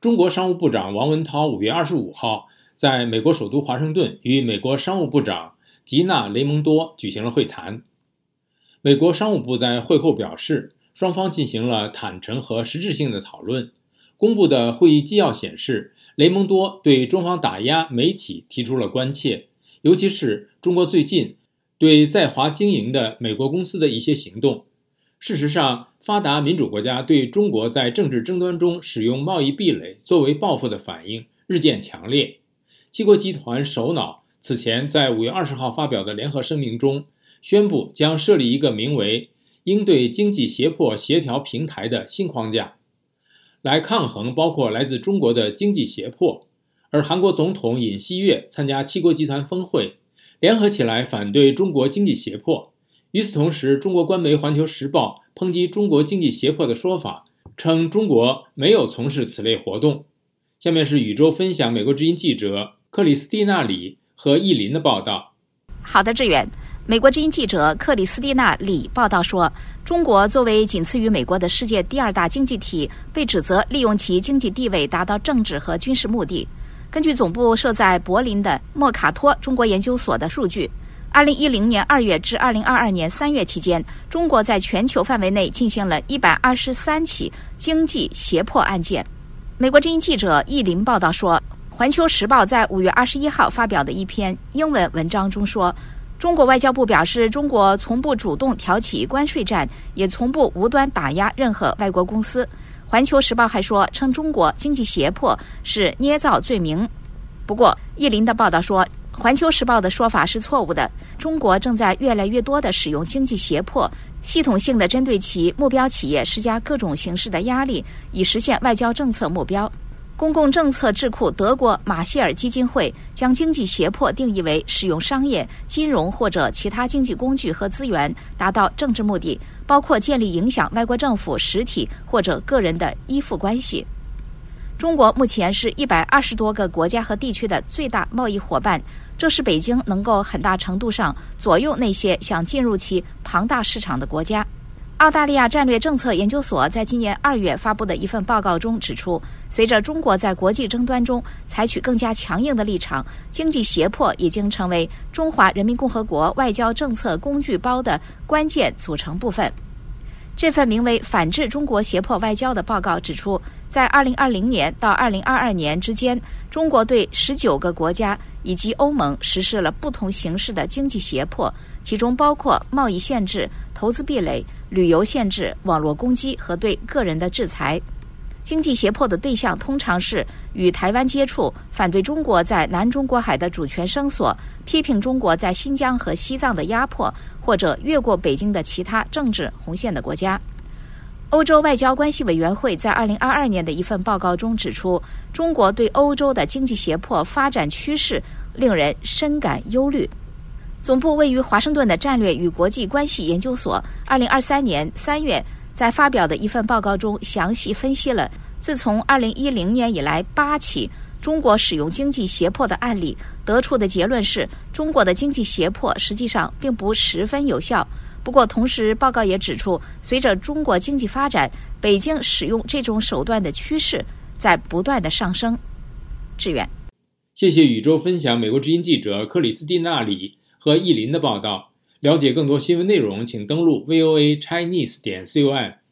中国商务部长王文涛五月二十五号在美国首都华盛顿与美国商务部长吉娜·雷蒙多举行了会谈。美国商务部在会后表示，双方进行了坦诚和实质性的讨论。公布的会议纪要显示，雷蒙多对中方打压美企提出了关切，尤其是中国最近对在华经营的美国公司的一些行动。事实上，发达民主国家对中国在政治争端中使用贸易壁垒作为报复的反应日渐强烈。七国集团首脑此前在五月二十号发表的联合声明中，宣布将设立一个名为“应对经济胁迫协调平台”的新框架，来抗衡包括来自中国的经济胁迫。而韩国总统尹锡悦参加七国集团峰会，联合起来反对中国经济胁迫。与此同时，中国官媒《环球时报》抨击中国经济胁迫的说法，称中国没有从事此类活动。下面是宇宙分享美国之音记者克里斯蒂娜·里和易林的报道。好的，志远。美国之音记者克里斯蒂娜·里报道说，中国作为仅次于美国的世界第二大经济体，被指责利用其经济地位达到政治和军事目的。根据总部设在柏林的莫卡托中国研究所的数据。二零一零年二月至二零二二年三月期间，中国在全球范围内进行了一百二十三起经济胁迫案件。美国之音记者易林报道说，《环球时报》在五月二十一号发表的一篇英文文章中说，中国外交部表示，中国从不主动挑起关税战，也从不无端打压任何外国公司。《环球时报》还说，称中国经济胁迫是捏造罪名。不过，易林的报道说。《环球时报》的说法是错误的。中国正在越来越多地使用经济胁迫，系统性的针对其目标企业施加各种形式的压力，以实现外交政策目标。公共政策智库德国马歇尔基金会将经济胁迫定义为使用商业、金融或者其他经济工具和资源达到政治目的，包括建立影响外国政府实体或者个人的依附关系。中国目前是一百二十多个国家和地区的最大贸易伙伴。这使北京能够很大程度上左右那些想进入其庞大市场的国家。澳大利亚战略政策研究所在今年二月发布的一份报告中指出，随着中国在国际争端中采取更加强硬的立场，经济胁迫已经成为中华人民共和国外交政策工具包的关键组成部分。这份名为《反制中国胁迫外交》的报告指出，在2020年到2022年之间，中国对19个国家以及欧盟实施了不同形式的经济胁迫，其中包括贸易限制、投资壁垒、旅游限制、网络攻击和对个人的制裁。经济胁迫的对象通常是与台湾接触、反对中国在南中国海的主权声索、批评中国在新疆和西藏的压迫，或者越过北京的其他政治红线的国家。欧洲外交关系委员会在2022年的一份报告中指出，中国对欧洲的经济胁迫发展趋势令人深感忧虑。总部位于华盛顿的战略与国际关系研究所2023年3月。在发表的一份报告中，详细分析了自从2010年以来八起中国使用经济胁迫的案例，得出的结论是中国的经济胁迫实际上并不十分有效。不过，同时报告也指出，随着中国经济发展，北京使用这种手段的趋势在不断的上升。志远，谢谢宇宙分享美国之音记者克里斯蒂娜里和易林的报道。了解更多新闻内容，请登录 VOA Chinese 点 com。